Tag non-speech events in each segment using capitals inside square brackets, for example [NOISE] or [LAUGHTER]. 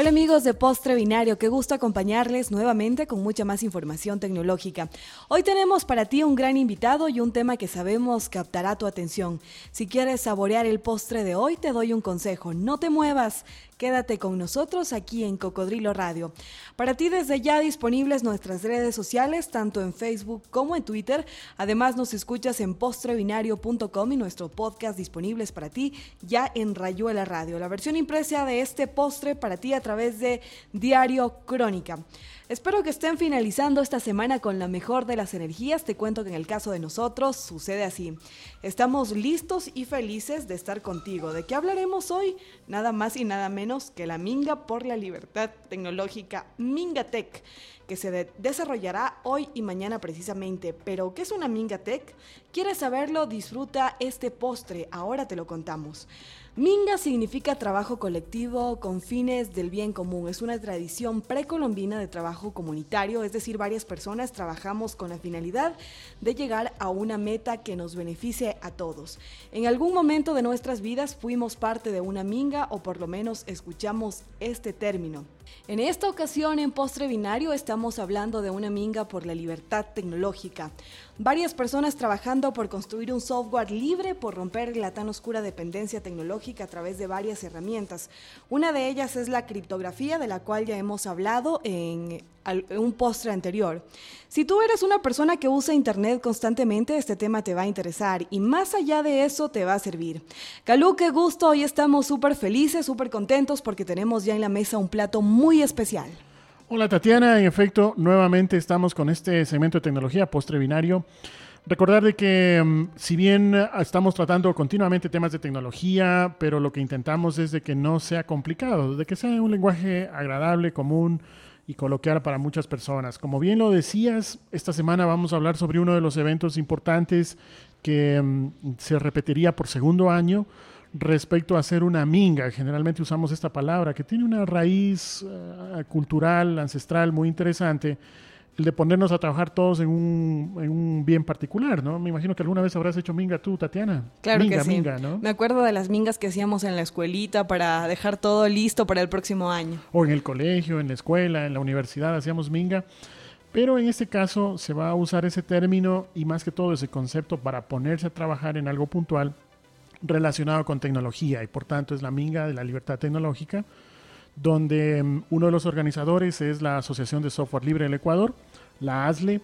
Hola amigos de Postre Binario, qué gusto acompañarles nuevamente con mucha más información tecnológica. Hoy tenemos para ti un gran invitado y un tema que sabemos captará tu atención. Si quieres saborear el postre de hoy, te doy un consejo, no te muevas, Quédate con nosotros aquí en Cocodrilo Radio. Para ti desde ya disponibles nuestras redes sociales, tanto en Facebook como en Twitter. Además nos escuchas en postrebinario.com y nuestro podcast disponibles para ti ya en Rayuela Radio. La versión impresa de este postre para ti a través de Diario Crónica. Espero que estén finalizando esta semana con la mejor de las energías. Te cuento que en el caso de nosotros sucede así. Estamos listos y felices de estar contigo. ¿De qué hablaremos hoy? Nada más y nada menos que la Minga por la Libertad Tecnológica, Mingatech, que se desarrollará hoy y mañana precisamente. Pero, ¿qué es una Mingatech? ¿Quieres saberlo? Disfruta este postre. Ahora te lo contamos. Minga significa trabajo colectivo con fines del bien común. Es una tradición precolombina de trabajo comunitario, es decir, varias personas trabajamos con la finalidad de llegar a una meta que nos beneficie a todos. En algún momento de nuestras vidas fuimos parte de una minga o por lo menos escuchamos este término. En esta ocasión en Postre Binario estamos hablando de una minga por la libertad tecnológica. Varias personas trabajando por construir un software libre, por romper la tan oscura dependencia tecnológica a través de varias herramientas. Una de ellas es la criptografía, de la cual ya hemos hablado en un postre anterior. Si tú eres una persona que usa Internet constantemente, este tema te va a interesar y más allá de eso te va a servir. Calú, qué gusto, hoy estamos súper felices, súper contentos porque tenemos ya en la mesa un plato muy especial. Hola Tatiana, en efecto, nuevamente estamos con este segmento de tecnología postre binario. Recordar de que mm, si bien estamos tratando continuamente temas de tecnología, pero lo que intentamos es de que no sea complicado, de que sea un lenguaje agradable, común, y coloquial para muchas personas. Como bien lo decías, esta semana vamos a hablar sobre uno de los eventos importantes que mm, se repetiría por segundo año respecto a hacer una minga. Generalmente usamos esta palabra que tiene una raíz eh, cultural, ancestral muy interesante de ponernos a trabajar todos en un, en un, bien particular, ¿no? Me imagino que alguna vez habrás hecho minga tú, Tatiana. Claro minga, que sí. Minga, ¿no? Me acuerdo de las mingas que hacíamos en la escuelita para dejar todo listo para el próximo año. O en el colegio, en la escuela, en la universidad hacíamos minga. Pero en este caso se va a usar ese término y más que todo ese concepto para ponerse a trabajar en algo puntual relacionado con tecnología y por tanto es la minga de la libertad tecnológica donde mm, uno de los organizadores es la Asociación de Software Libre del Ecuador, la ASLE,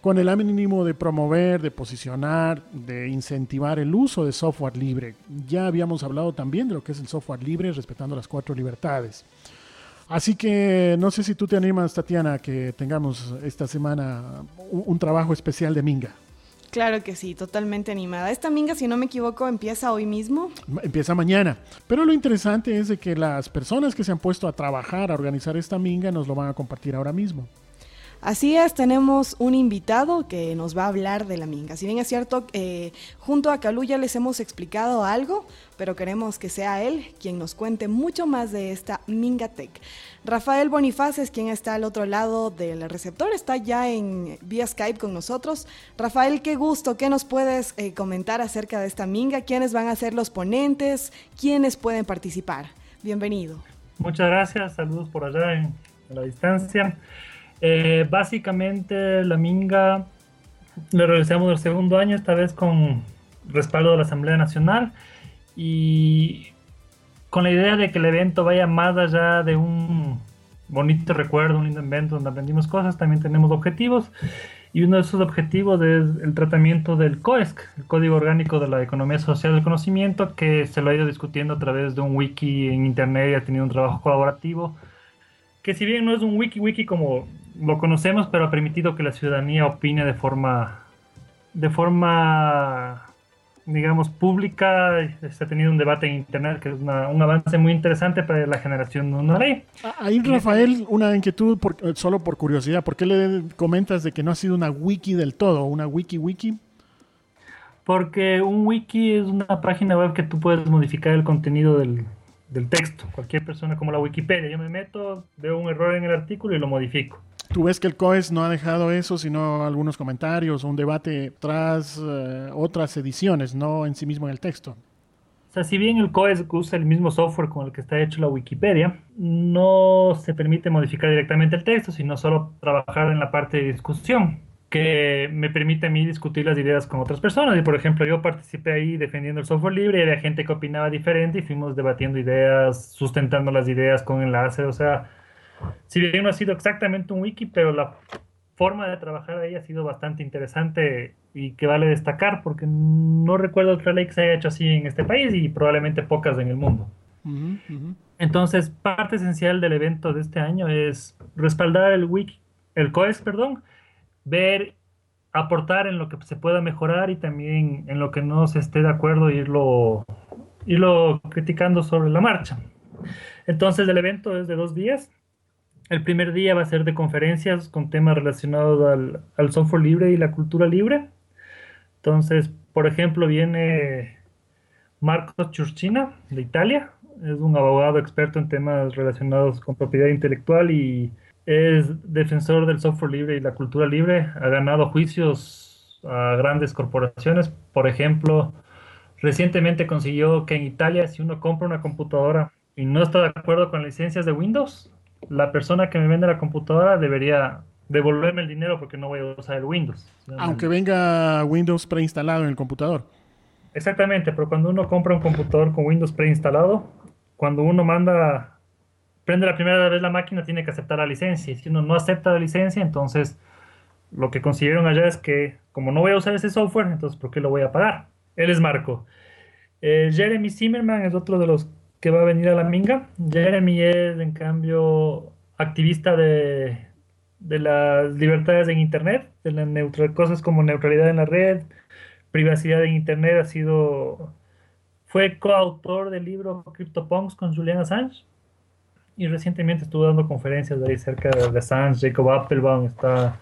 con el ánimo de promover, de posicionar, de incentivar el uso de software libre. Ya habíamos hablado también de lo que es el software libre, respetando las cuatro libertades. Así que no sé si tú te animas, Tatiana, que tengamos esta semana un trabajo especial de Minga. Claro que sí, totalmente animada. Esta minga, si no me equivoco, empieza hoy mismo. Empieza mañana. Pero lo interesante es de que las personas que se han puesto a trabajar, a organizar esta minga, nos lo van a compartir ahora mismo. Así es, tenemos un invitado que nos va a hablar de la minga. Si bien es cierto, eh, junto a Calu ya les hemos explicado algo, pero queremos que sea él quien nos cuente mucho más de esta Mingatech. Rafael Bonifaz es quien está al otro lado del receptor, está ya en vía Skype con nosotros. Rafael, qué gusto, ¿qué nos puedes eh, comentar acerca de esta Minga? ¿Quiénes van a ser los ponentes? ¿Quiénes pueden participar? Bienvenido. Muchas gracias, saludos por allá en, la distancia. Eh, básicamente la Minga la realizamos el segundo año, esta vez con respaldo de la Asamblea Nacional. Y con la idea de que el evento vaya más allá de un bonito recuerdo, un lindo evento donde aprendimos cosas, también tenemos objetivos. Y uno de esos objetivos es el tratamiento del COESC, el Código Orgánico de la Economía Social del Conocimiento, que se lo ha ido discutiendo a través de un wiki en internet y ha tenido un trabajo colaborativo, que si bien no es un wiki wiki como lo conocemos, pero ha permitido que la ciudadanía opine de forma, de forma, digamos, pública. Se ha tenido un debate en Internet que es una, un avance muy interesante para la generación de una ley. Ahí, Rafael, una inquietud, por, solo por curiosidad, ¿por qué le comentas de que no ha sido una wiki del todo, una wiki wiki? Porque un wiki es una página web que tú puedes modificar el contenido del, del texto. Cualquier persona como la Wikipedia, yo me meto, veo un error en el artículo y lo modifico. ¿Tú ves que el COES no ha dejado eso, sino algunos comentarios, un debate tras uh, otras ediciones, no en sí mismo en el texto? O sea, si bien el COES usa el mismo software con el que está hecho la Wikipedia, no se permite modificar directamente el texto, sino solo trabajar en la parte de discusión, que me permite a mí discutir las ideas con otras personas. Y por ejemplo, yo participé ahí defendiendo el software libre y había gente que opinaba diferente y fuimos debatiendo ideas, sustentando las ideas con enlaces. O sea, si bien no ha sido exactamente un wiki, pero la forma de trabajar ahí ha sido bastante interesante y que vale destacar porque no recuerdo otra ley que se haya hecho así en este país y probablemente pocas en el mundo. Entonces, parte esencial del evento de este año es respaldar el wiki, el COES, perdón, ver, aportar en lo que se pueda mejorar y también en lo que no se esté de acuerdo irlo, irlo criticando sobre la marcha. Entonces, el evento es de dos días. El primer día va a ser de conferencias con temas relacionados al, software libre y la cultura libre. Entonces, por ejemplo, viene Marco Churchina de Italia. Es un abogado experto en temas relacionados con propiedad intelectual y es defensor del software libre y la cultura libre. Ha ganado juicios a grandes corporaciones. Por ejemplo, recientemente consiguió que en Italia, si uno compra una computadora y no está de acuerdo con licencias de Windows, la persona que me vende la computadora debería devolverme el dinero porque no voy a usar el Windows. Aunque venga Windows preinstalado en el computador. Exactamente, pero cuando uno compra un computador con Windows preinstalado, cuando uno manda, prende la primera vez la máquina, tiene que aceptar la licencia. Si uno no acepta la licencia, entonces lo que consiguieron allá es que, como no voy a usar ese software, entonces ¿por qué lo voy a pagar? Él es Marco. Eh, Jeremy Zimmerman es otro de los que va a venir a la minga. Jeremy es, en cambio, activista de, de las libertades en Internet, de la neutral, cosas como neutralidad en la red, privacidad en Internet. Ha sido, fue coautor del libro CryptoPunks con Julian Assange y recientemente estuvo dando conferencias ahí cerca de Assange. Jacob Applebaum está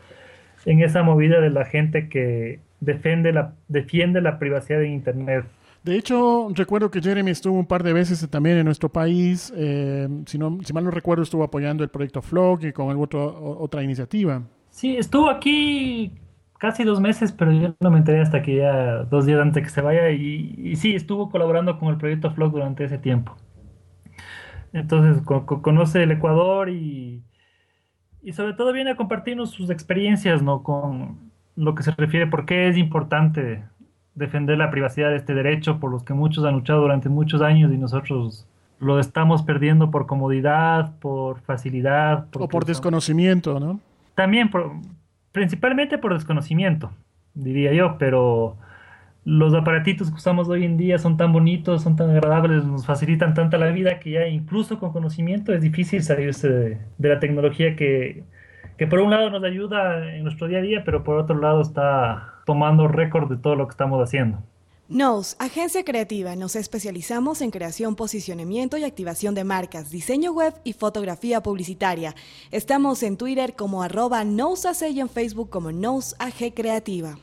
en esa movida de la gente que defiende la, defiende la privacidad en Internet. De hecho, recuerdo que Jeremy estuvo un par de veces también en nuestro país. Eh, si, mal no recuerdo, estuvo apoyando el proyecto Flock y con otro, otra iniciativa. Sí, estuvo aquí casi dos meses, pero yo no me enteré hasta que ya dos días antes que se vaya. Y, sí, estuvo colaborando con el proyecto Flock durante ese tiempo. Entonces, conoce el Ecuador y, y sobre todo viene a compartirnos sus experiencias, ¿no? Con lo que se refiere, por qué es importante defender la privacidad de este derecho por los que muchos han luchado durante muchos años y nosotros lo estamos perdiendo por comodidad, por facilidad. O por desconocimiento, ¿no? También, por, principalmente por desconocimiento, diría yo, pero los aparatitos que usamos hoy en día son tan bonitos, son tan agradables, nos facilitan tanta la vida que ya incluso con conocimiento es difícil salirse de, de la tecnología que, que por un lado nos ayuda en nuestro día a día, pero por otro lado está tomando récord de todo lo que estamos haciendo. Nos, agencia creativa, nos especializamos en creación, posicionamiento y activación de marcas, diseño web y fotografía publicitaria. Estamos en Twitter como arroba NosAC y en Facebook como NosAG Creativa.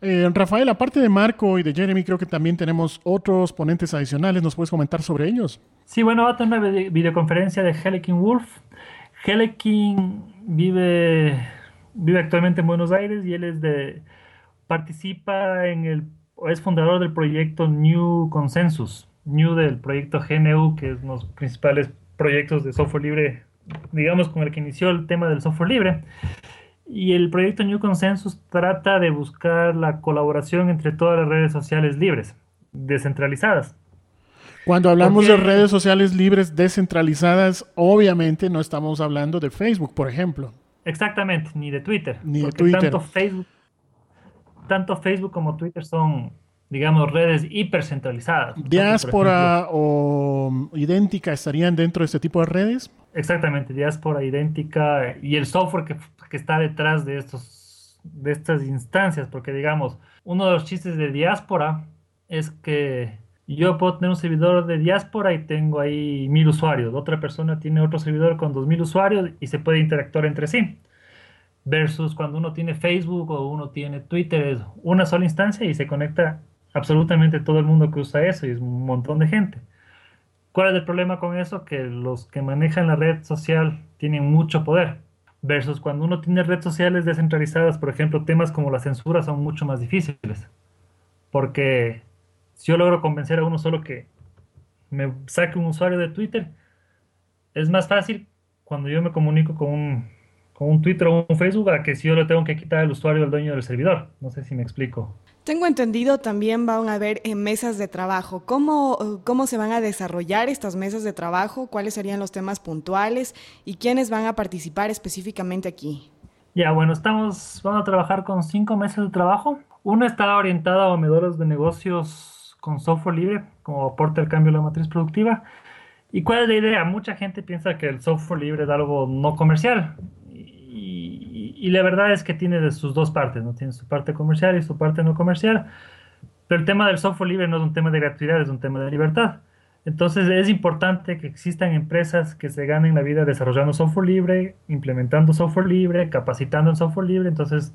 Eh, Rafael, aparte de Marco y de Jeremy, creo que también tenemos otros ponentes adicionales. ¿Nos puedes comentar sobre ellos? Sí, bueno, va a tener una videoconferencia de Helikin Wolf. Helikin vive, vive actualmente en Buenos Aires y él es de participa en el, es fundador del proyecto New Consensus, New del proyecto GNU, que es uno de los principales proyectos de software libre, digamos, con el que inició el tema del software libre. Y el proyecto New Consensus trata de buscar la colaboración entre todas las redes sociales libres, descentralizadas. Cuando hablamos de redes sociales libres descentralizadas, obviamente no estamos hablando de Facebook, por ejemplo. Exactamente, ni de Twitter. Ni de Twitter. Tanto Facebook tanto Facebook como Twitter son, digamos, redes hipercentralizadas. ¿Diáspora o idéntica estarían dentro de este tipo de redes? Exactamente, diáspora, idéntica y el software que, que está detrás de, estos, de estas instancias, porque digamos, uno de los chistes de diáspora es que yo puedo tener un servidor de diáspora y tengo ahí mil usuarios, otra persona tiene otro servidor con dos mil usuarios y se puede interactuar entre sí versus cuando uno tiene Facebook o uno tiene Twitter, es una sola instancia y se conecta absolutamente todo el mundo que usa eso y es un montón de gente. ¿Cuál es el problema con eso? Que los que manejan la red social tienen mucho poder. Versus cuando uno tiene redes sociales descentralizadas, por ejemplo, temas como la censura son mucho más difíciles. Porque si yo logro convencer a uno solo que me saque un usuario de Twitter, es más fácil cuando yo me comunico con un, con un Twitter o un Facebook a que si yo le tengo que quitar el usuario al dueño del servidor. No sé si me explico. Tengo entendido también van a haber eh, mesas de trabajo. ¿Cómo, ¿Cómo se van a desarrollar estas mesas de trabajo? ¿Cuáles serían los temas puntuales? ¿Y quiénes van a participar específicamente aquí? Ya, bueno, estamos, vamos a trabajar con cinco mesas de trabajo. Una está orientada a modelos de negocios con software libre, como aporte al cambio de la matriz productiva. ¿Y cuál es la idea? Mucha gente piensa que el software libre es algo no comercial y, la verdad es que tiene de sus dos partes, ¿no? Tiene su parte comercial y su parte no comercial. Pero el tema del software libre no es un tema de gratuidad, es un tema de libertad. Entonces es importante que existan empresas que se ganen la vida desarrollando software libre, implementando software libre, capacitando en software libre. Entonces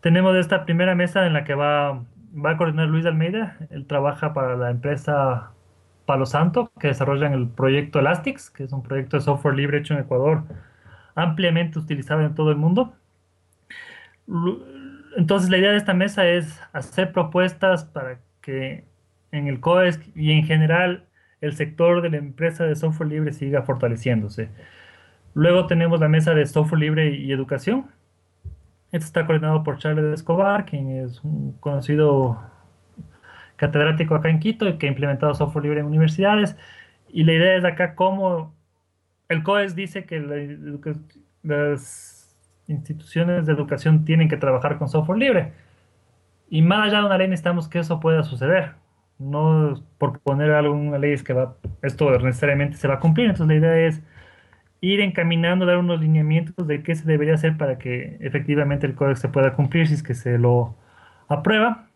tenemos esta primera mesa en la que va, va a coordinar Luis Almeida. Él trabaja para la empresa Palo Santo, que desarrolla el proyecto Elastix, que es un proyecto de software libre hecho en Ecuador ampliamente utilizado en todo el mundo. Entonces la idea de esta mesa es hacer propuestas para que en el COES y en general el sector de la empresa de software libre siga fortaleciéndose. Luego tenemos la mesa de software libre y educación. Esto está coordinado por Charles Escobar, quien es un conocido catedrático acá en Quito y que ha implementado software libre en universidades. Y la idea es acá cómo el COES dice que las instituciones de educación tienen que trabajar con software libre. Y más allá de una ley necesitamos que eso pueda suceder. No por poner alguna ley es que va, esto necesariamente se va a cumplir. Entonces la idea es ir encaminando, dar unos lineamientos de qué se debería hacer para que efectivamente el código se pueda cumplir si es que se lo aprueba.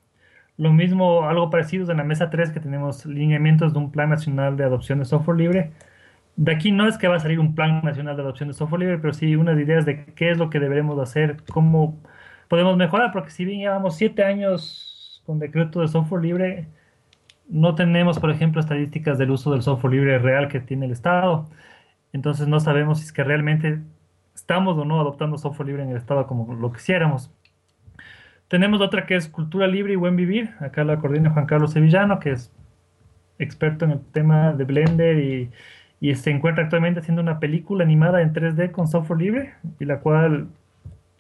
Lo mismo, algo parecido en la mesa 3 que tenemos lineamientos de un plan nacional de adopción de software libre de aquí no es que va a salir un plan nacional de adopción de software libre, pero sí unas ideas de qué es lo que deberemos hacer, cómo podemos mejorar, porque si bien llevamos siete años con decreto de software libre, no tenemos, por ejemplo, estadísticas del uso del software libre real que tiene el Estado. Entonces no sabemos si es que realmente estamos o no adoptando software libre en el Estado como lo quisiéramos. Tenemos otra que es cultura libre y buen vivir. Acá la coordina Juan Carlos Sevillano, que es experto en el tema de Blender y, y se encuentra actualmente haciendo una película animada en 3D con software libre y la cual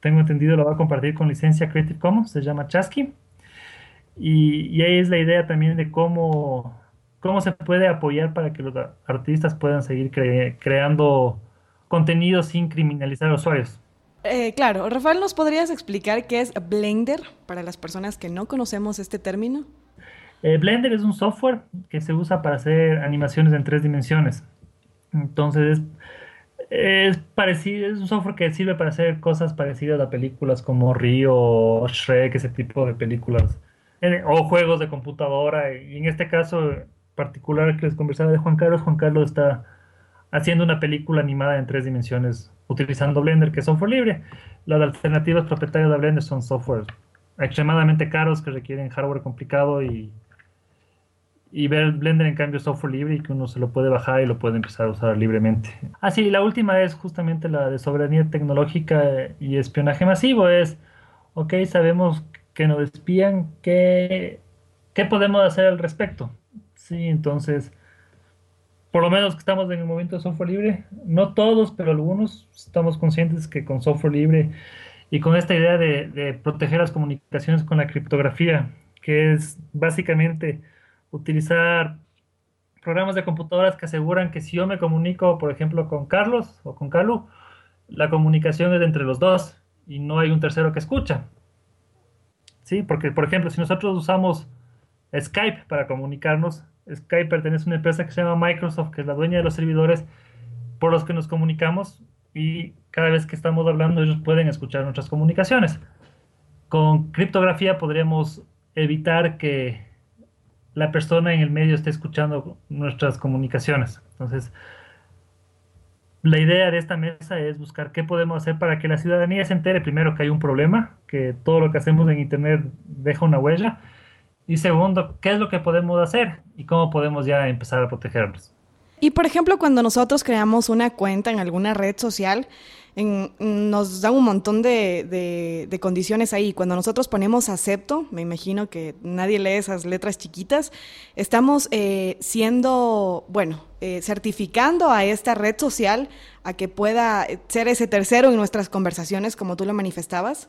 tengo entendido la va a compartir con licencia Creative Commons, se llama Chasky. Y, ahí es la idea también de cómo, cómo se puede apoyar para que los artistas puedan seguir creando contenido sin criminalizar a usuarios. Eh, claro, Rafael, ¿nos podrías explicar qué es Blender para las personas que no conocemos este término? Eh, Blender es un software que se usa para hacer animaciones en tres dimensiones. Entonces, es parecido, es un software que sirve para hacer cosas parecidas a películas como Rio o Shrek, ese tipo de películas, o juegos de computadora. Y en este caso particular que les conversaba de Juan Carlos, Juan Carlos está haciendo una película animada en tres dimensiones utilizando Blender, que es software libre. Las alternativas propietarias de Blender son software extremadamente caros que requieren hardware complicado y y ver Blender en cambio software libre y que uno se lo puede bajar y lo puede empezar a usar libremente. Ah, sí, la última es justamente la de soberanía tecnológica y espionaje masivo. Es, ok, sabemos que nos espían, ¿qué, qué podemos hacer al respecto? Sí, entonces, por lo menos que estamos en el momento de software libre, no todos, pero algunos estamos conscientes que con software libre y con esta idea de, de proteger las comunicaciones con la criptografía, que es básicamente utilizar programas de computadoras que aseguran que si yo me comunico, por ejemplo, con Carlos o con Calu, la comunicación es entre los dos y no hay un tercero que escucha. ¿Sí? Porque, por ejemplo, si nosotros usamos Skype para comunicarnos, Skype pertenece a una empresa que se llama Microsoft, que es la dueña de los servidores por los que nos comunicamos y cada vez que estamos hablando ellos pueden escuchar nuestras comunicaciones. Con criptografía podríamos evitar que la persona en el medio esté escuchando nuestras comunicaciones. Entonces, la idea de esta mesa es buscar qué podemos hacer para que la ciudadanía se entere primero que hay un problema, que todo lo que hacemos en Internet deja una huella, y segundo, qué es lo que podemos hacer y cómo podemos ya empezar a protegernos. Y por ejemplo, cuando nosotros creamos una cuenta en alguna red social, nos dan un montón de, condiciones ahí. Cuando nosotros ponemos acepto, me imagino que nadie lee esas letras chiquitas, estamos eh, siendo, bueno, eh, certificando a esta red social a que pueda ser ese tercero en nuestras conversaciones, como tú lo manifestabas.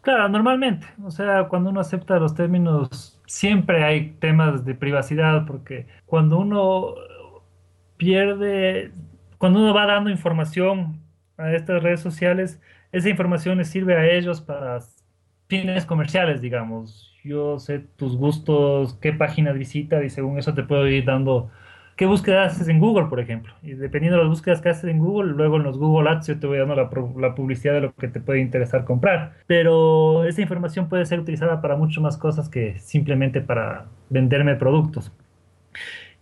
Claro, normalmente. O sea, cuando uno acepta los términos, siempre hay temas de privacidad, porque cuando uno pierde, cuando uno va dando información a estas redes sociales, esa información les sirve a ellos para fines comerciales, digamos. Yo sé tus gustos, qué páginas visitas y según eso te puedo ir dando qué búsquedas haces en Google, por ejemplo. Y dependiendo de las búsquedas que haces en Google, luego en los Google Ads yo te voy dando la, la, publicidad de lo que te puede interesar comprar. Pero esa información puede ser utilizada para mucho más cosas que simplemente para venderme productos.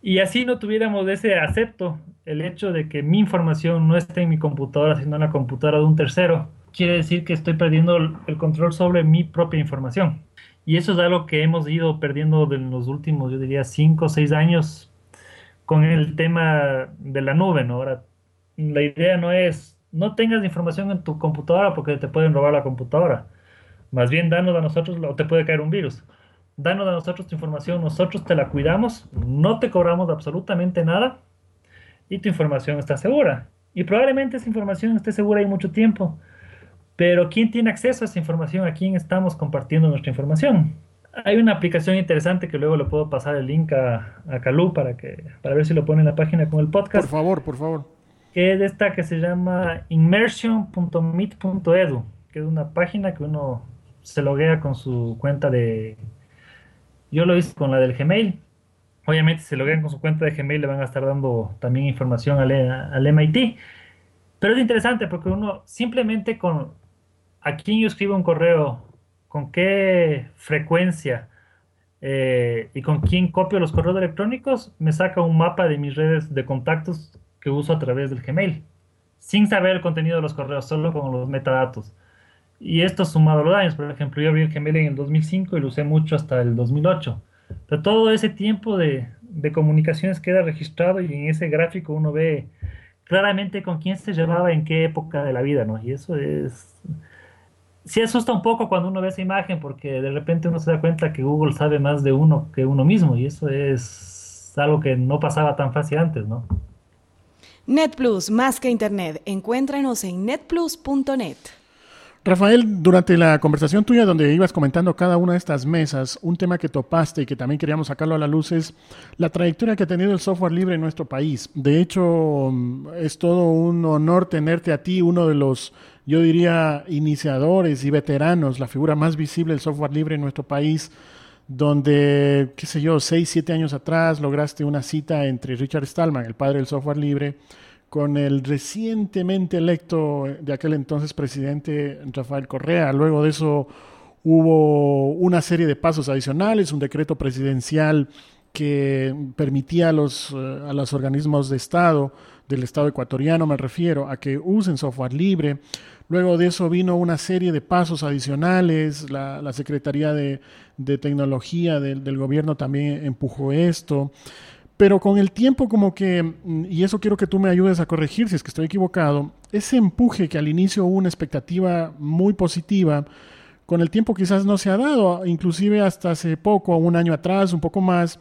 Y así no tuviéramos ese acepto, el hecho de que mi información no esté en mi computadora, sino en la computadora de un tercero, quiere decir que estoy perdiendo el control sobre mi propia información. Y eso es algo que hemos ido perdiendo en los últimos, yo diría, 5 o 6 años con el tema de la nube, ¿no? Ahora, la idea no es, no tengas información en tu computadora porque te pueden robar la computadora. Más bien, danos a nosotros, o te puede caer un virus danos a nosotros tu información, nosotros te la cuidamos, no te cobramos absolutamente nada y tu información está segura. Y probablemente esa información esté segura ahí mucho tiempo. Pero ¿quién tiene acceso a esa información? ¿A quién estamos compartiendo nuestra información? Hay una aplicación interesante que luego le puedo pasar el link a, a Calú para, que, para ver si lo pone en la página con el podcast. Por favor, por favor. Que es esta que se llama immersion.meet.edu, que es una página que uno se loguea con su cuenta de yo lo hice con la del Gmail. Obviamente, si lo ven con su cuenta de Gmail, le van a estar dando también información al, al MIT. Pero es interesante porque uno simplemente con a quién yo escribo un correo, con qué frecuencia eh, y con quién copio los correos electrónicos, me saca un mapa de mis redes de contactos que uso a través del Gmail, sin saber el contenido de los correos, solo con los metadatos. Y esto sumado a los años, por ejemplo, yo abrí el Gmail en el 2005 y lo usé mucho hasta el 2008. Pero todo ese tiempo de, de comunicaciones queda registrado y en ese gráfico uno ve claramente con quién se llevaba en qué época de la vida, ¿no? Y eso es... Sí asusta un poco cuando uno ve esa imagen porque de repente uno se da cuenta que Google sabe más de uno que uno mismo y eso es algo que no pasaba tan fácil antes, ¿no? NetPlus, más que Internet. Encuéntranos en netplus.net. Rafael, durante la conversación tuya donde ibas comentando cada una de estas mesas, un tema que topaste y que también queríamos sacarlo a la luz es la trayectoria que ha tenido el software libre en nuestro país. De hecho, es todo un honor tenerte a ti, uno de los, yo diría, iniciadores y veteranos, la figura más visible del software libre en nuestro país, donde, qué sé yo, seis, siete años atrás lograste una cita entre Richard Stallman, el padre del software libre, con el recientemente electo de aquel entonces presidente Rafael Correa. Luego de eso hubo una serie de pasos adicionales, un decreto presidencial que permitía a los, eh, a los organismos de Estado, del Estado ecuatoriano me refiero, a que usen software libre. Luego de eso vino una serie de pasos adicionales, la, Secretaría de, Tecnología del, gobierno también empujó esto. Pero con el tiempo como que, mm, y eso quiero que tú me ayudes a corregir si es que estoy equivocado, ese empuje que al inicio hubo una expectativa muy positiva, con el tiempo quizás no se ha dado, inclusive hasta hace poco, un año atrás, un poco más,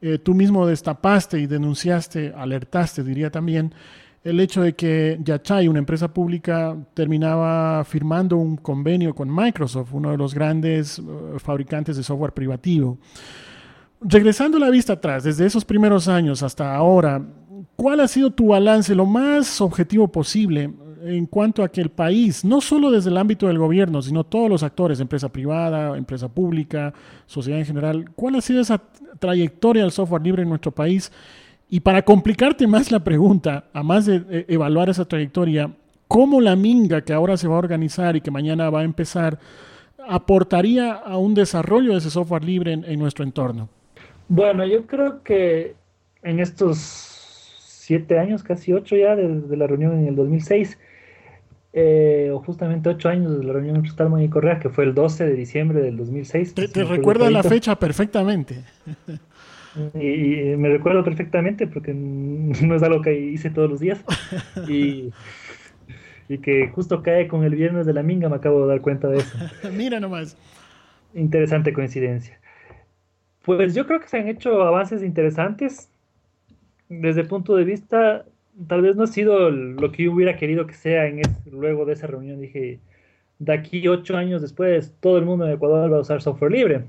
eh, tú mismo destapaste y denunciaste, alertaste, diría también, el hecho de que Yachay, una empresa pública, terminaba firmando un convenio con Microsoft, uno de los grandes uh, fabricantes de software privativo. Regresando la vista atrás, desde esos primeros años hasta ahora, ¿cuál ha sido tu balance lo más objetivo posible en cuanto a que el país, no solo desde el ámbito del gobierno, sino todos los actores, empresa privada, empresa pública, sociedad en general, cuál ha sido esa trayectoria del software libre en nuestro país? Y para complicarte más la pregunta, a más de eh, evaluar esa trayectoria, ¿cómo la minga que ahora se va a organizar y que mañana va a empezar aportaría a un desarrollo de ese software libre en nuestro entorno? Bueno, yo creo que en estos siete años, casi ocho ya, desde la reunión en el 2006, eh, o justamente ocho años desde la reunión entre Stallman y Correa, que fue el 12 de diciembre del 2006. Te, recuerda la fecha perfectamente. [LAUGHS] Y, me recuerdo perfectamente porque [LAUGHS] no es algo que hice todos los días. [LAUGHS] Y, y que justo cae con el viernes de la minga, me acabo de dar cuenta de eso. Mira nomás. Interesante coincidencia. Pues yo creo que se han hecho avances interesantes. Desde el punto de vista, tal vez no ha sido lo que yo hubiera querido que sea en luego de esa reunión. Dije, de aquí ocho años después, todo el mundo en Ecuador va a usar software libre.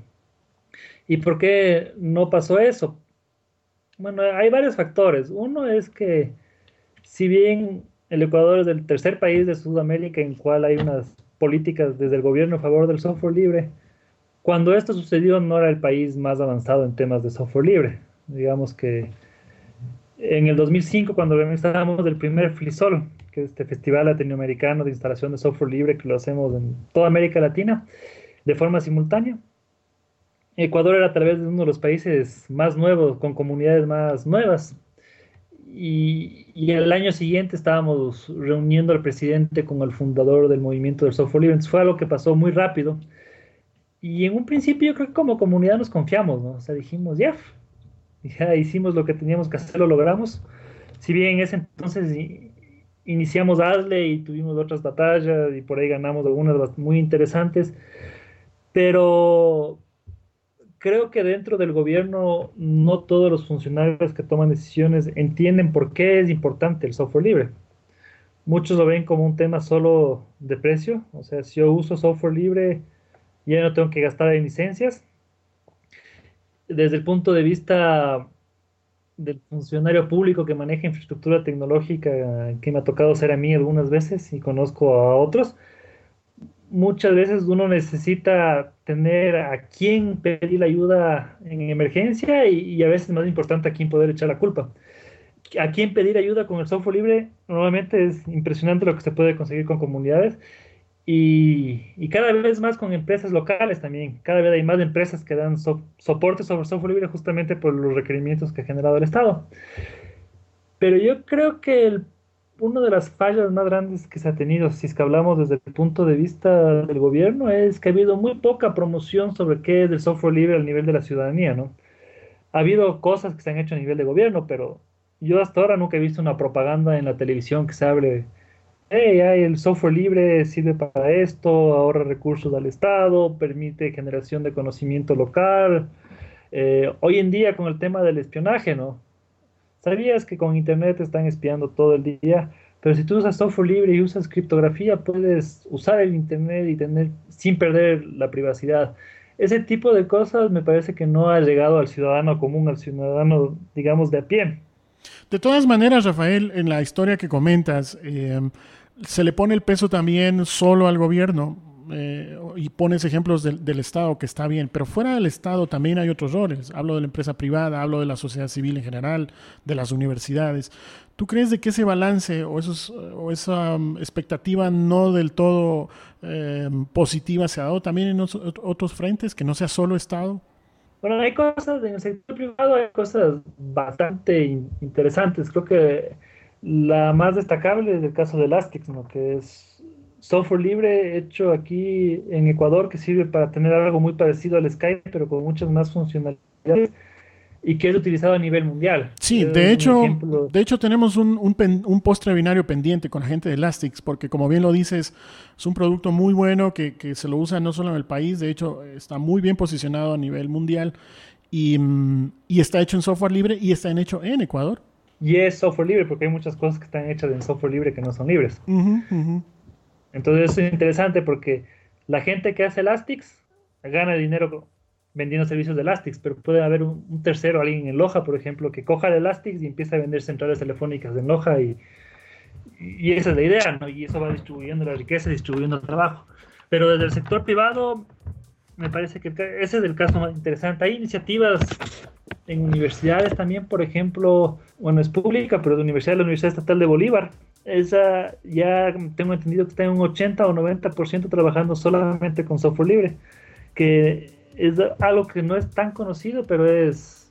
¿Y por qué no pasó eso? Bueno, hay varios factores. Uno es que si bien el Ecuador es el tercer país de Sudamérica en cual hay unas políticas desde el gobierno a favor del software libre, cuando esto sucedió no era el país más avanzado en temas de software libre. Digamos que en el 2005, cuando organizábamos el primer FLISOL, que es este festival latinoamericano de instalación de software libre que lo hacemos en toda América Latina de forma simultánea, Ecuador era tal vez uno de los países más nuevos, con comunidades más nuevas. Y, y, el año siguiente estábamos reuniendo al presidente con el fundador del movimiento del software libre. Entonces fue algo que pasó muy rápido. Y en un principio yo creo que como comunidad nos confiamos, ¿no? O sea, dijimos, ya, ya hicimos lo que teníamos que hacer, lo logramos. Si bien en ese entonces iniciamos ASLE y tuvimos otras batallas y por ahí ganamos algunas muy interesantes, pero creo que dentro del gobierno no todos los funcionarios que toman decisiones entienden por qué es importante el software libre. Muchos lo ven como un tema solo de precio, o sea, si yo uso software libre, ya no tengo que gastar en licencias. Desde el punto de vista del funcionario público que maneja infraestructura tecnológica, que me ha tocado ser a mí algunas veces y conozco a otros, muchas veces uno necesita tener a quién pedir ayuda en emergencia y, a veces más importante a quién poder echar la culpa. A quién pedir ayuda con el software libre, normalmente es impresionante lo que se puede conseguir con comunidades y, cada vez más con empresas locales también. Cada vez hay más empresas que dan soporte sobre software libre justamente por los requerimientos que ha generado el Estado. Pero yo creo que el una de las fallas más grandes que se ha tenido, si es que hablamos desde el punto de vista del gobierno, es que ha habido muy poca promoción sobre qué es el software libre al nivel de la ciudadanía, ¿no? Ha habido cosas que se han hecho a nivel de gobierno, pero yo hasta ahora nunca he visto una propaganda en la televisión que se hable, hey, el software libre sirve para esto, ahorra recursos al Estado, permite generación de conocimiento local. Eh, hoy en día con el tema del espionaje, ¿no? ¿Sabías que con Internet te están espiando todo el día? Pero si tú usas software libre y usas criptografía, puedes usar el Internet y tener sin perder la privacidad. Ese tipo de cosas me parece que no ha llegado al ciudadano común, al ciudadano, digamos, de a pie. De todas maneras, Rafael, en la historia que comentas, eh, se le pone el peso también solo al gobierno. Eh, y pones ejemplos del, Estado, que está bien, pero fuera del Estado también hay otros roles. Hablo de la empresa privada, hablo de la sociedad civil en general, de las universidades. ¿Tú crees de que ese balance o, esos, o esa um, expectativa no del todo eh, positiva se ha dado también en otros frentes, que no sea solo Estado? Bueno, hay cosas en el sector privado, hay cosas bastante interesantes. Creo que la más destacable es el caso de Elastic, ¿no? que es software libre hecho aquí en Ecuador que sirve para tener algo muy parecido al Skype, pero con muchas más funcionalidades y que es utilizado a nivel mundial. Sí, de hecho, de hecho tenemos un, un, un postre binario pendiente con la gente de Elastics, porque como bien lo dices, es un producto muy bueno que, que, se lo usa no solo en el país, de hecho está muy bien posicionado a nivel mundial y, mm, y está hecho en software libre y está hecho en Ecuador. Y es software libre, porque hay muchas cosas que están hechas en software libre que no son libres. Entonces eso es interesante porque la gente que hace Elastics gana dinero vendiendo servicios de Elastics, pero puede haber un, tercero, alguien en Loja, por ejemplo, que coja el Elastics y empieza a vender centrales telefónicas en Loja y, y esa es la idea, ¿no? Y eso va distribuyendo la riqueza, distribuyendo el trabajo. Pero desde el sector privado, me parece que ese es el caso más interesante. Hay iniciativas en universidades también, por ejemplo, bueno, es pública, pero de universidad, la Universidad Estatal de Bolívar, esa ya tengo entendido que está en un 80 o 90% trabajando solamente con software libre, que es algo que no es tan conocido, pero es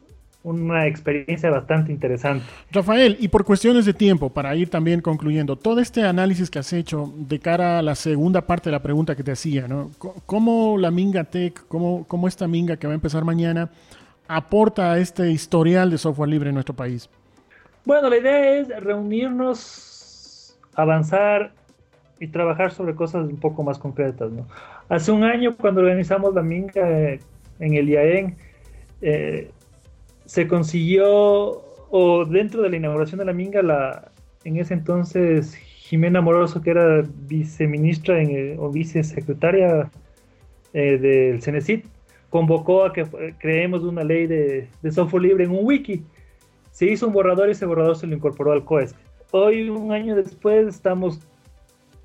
una experiencia bastante interesante. Rafael, y por cuestiones de tiempo, para ir también concluyendo, todo este análisis que has hecho de cara a la segunda parte de la pregunta que te hacía, ¿no? ¿Cómo la Minga Tech, cómo, cómo esta Minga que va a empezar mañana, aporta a este historial de software libre en nuestro país? Bueno, la idea es reunirnos, avanzar y trabajar sobre cosas un poco más concretas. ¿no? Hace un año, cuando organizamos la Minga eh, en el IAEN, eh, se consiguió, o dentro de la inauguración de la Minga, la, en ese entonces Jimena Moroso, que era viceministra en, o vicesecretaria eh, del CENESIT, convocó a que creemos una ley de, de, software libre en un wiki. Se hizo un borrador y ese borrador se lo incorporó al COESC. Hoy, un año después, estamos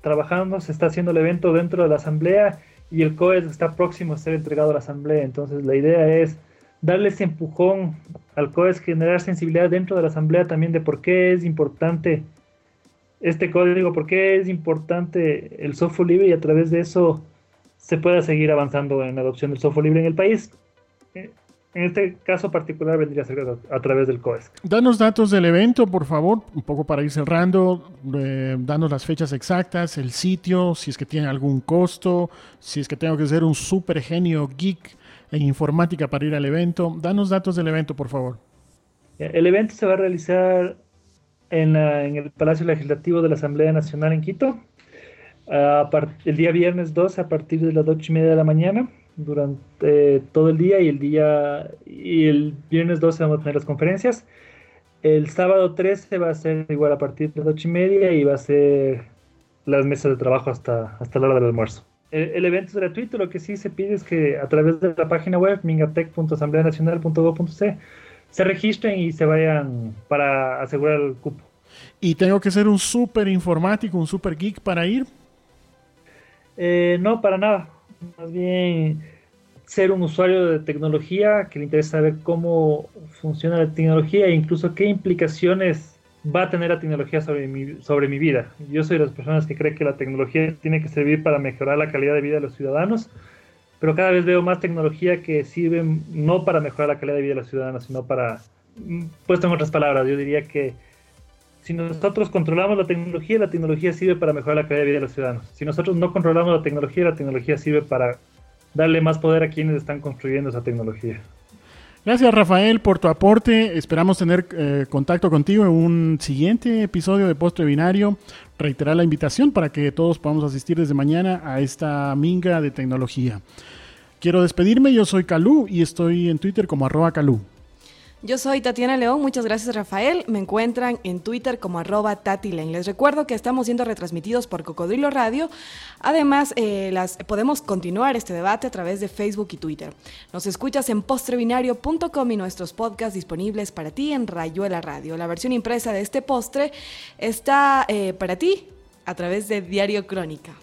trabajando, se está haciendo el evento dentro de la asamblea y el COES está próximo a ser entregado a la asamblea. Entonces la idea es darle ese empujón al COES, generar sensibilidad dentro de la asamblea también de por qué es importante este código, por qué es importante el software libre y a través de eso se pueda seguir avanzando en la adopción del software libre en el país. En este caso particular vendría a ser a, través del COES. Danos datos del evento, por favor, un poco para ir cerrando. Eh, danos las fechas exactas, el sitio, si es que tiene algún costo, si es que tengo que ser un super genio geek en informática para ir al evento. Danos datos del evento, por favor. El evento se va a realizar en, en el Palacio Legislativo de la Asamblea Nacional en Quito, el día viernes 12 a partir de las 8 y media de la mañana durante todo el día y el día y el viernes 12 vamos a tener las conferencias. El sábado 13 va a ser igual a partir de las 8 y media y va a ser las mesas de trabajo hasta, hasta la hora del almuerzo. El, evento es gratuito, lo que sí se pide es que a través de la página web mingatech.asambleanacional.gov.c se registren y se vayan para asegurar el cupo. ¿Y tengo que ser un súper informático, un super geek para ir? Eh, no, para nada más bien ser un usuario de tecnología que le interesa saber cómo funciona la tecnología e incluso qué implicaciones va a tener la tecnología sobre mi, sobre mi vida. Yo soy de las personas que cree que la tecnología tiene que servir para mejorar la calidad de vida de los ciudadanos, pero cada vez veo más tecnología que sirve no para mejorar la calidad de vida de los ciudadanos, sino para, mm, puesto en otras palabras, yo diría que si nosotros controlamos la tecnología, la tecnología sirve para mejorar la calidad de vida de los ciudadanos. Si nosotros no controlamos la tecnología, la tecnología sirve para darle más poder a quienes están construyendo esa tecnología. Gracias Rafael por tu aporte. Esperamos tener eh, contacto contigo en un siguiente episodio de Postre Binario. Reiterar la invitación para que todos podamos asistir desde mañana a esta minga de tecnología. Quiero despedirme, yo soy Calú y estoy en Twitter como arroba Calú. Yo soy Tatiana León, muchas gracias Rafael. Me encuentran en Twitter como arroba tatilen. Les recuerdo que estamos siendo retransmitidos por Cocodrilo Radio. Además, eh, las, podemos continuar este debate a través de Facebook y Twitter. Nos escuchas en postrebinario.com y nuestros podcasts disponibles para ti en Rayuela Radio. La versión impresa de este postre está eh, para ti a través de Diario Crónica.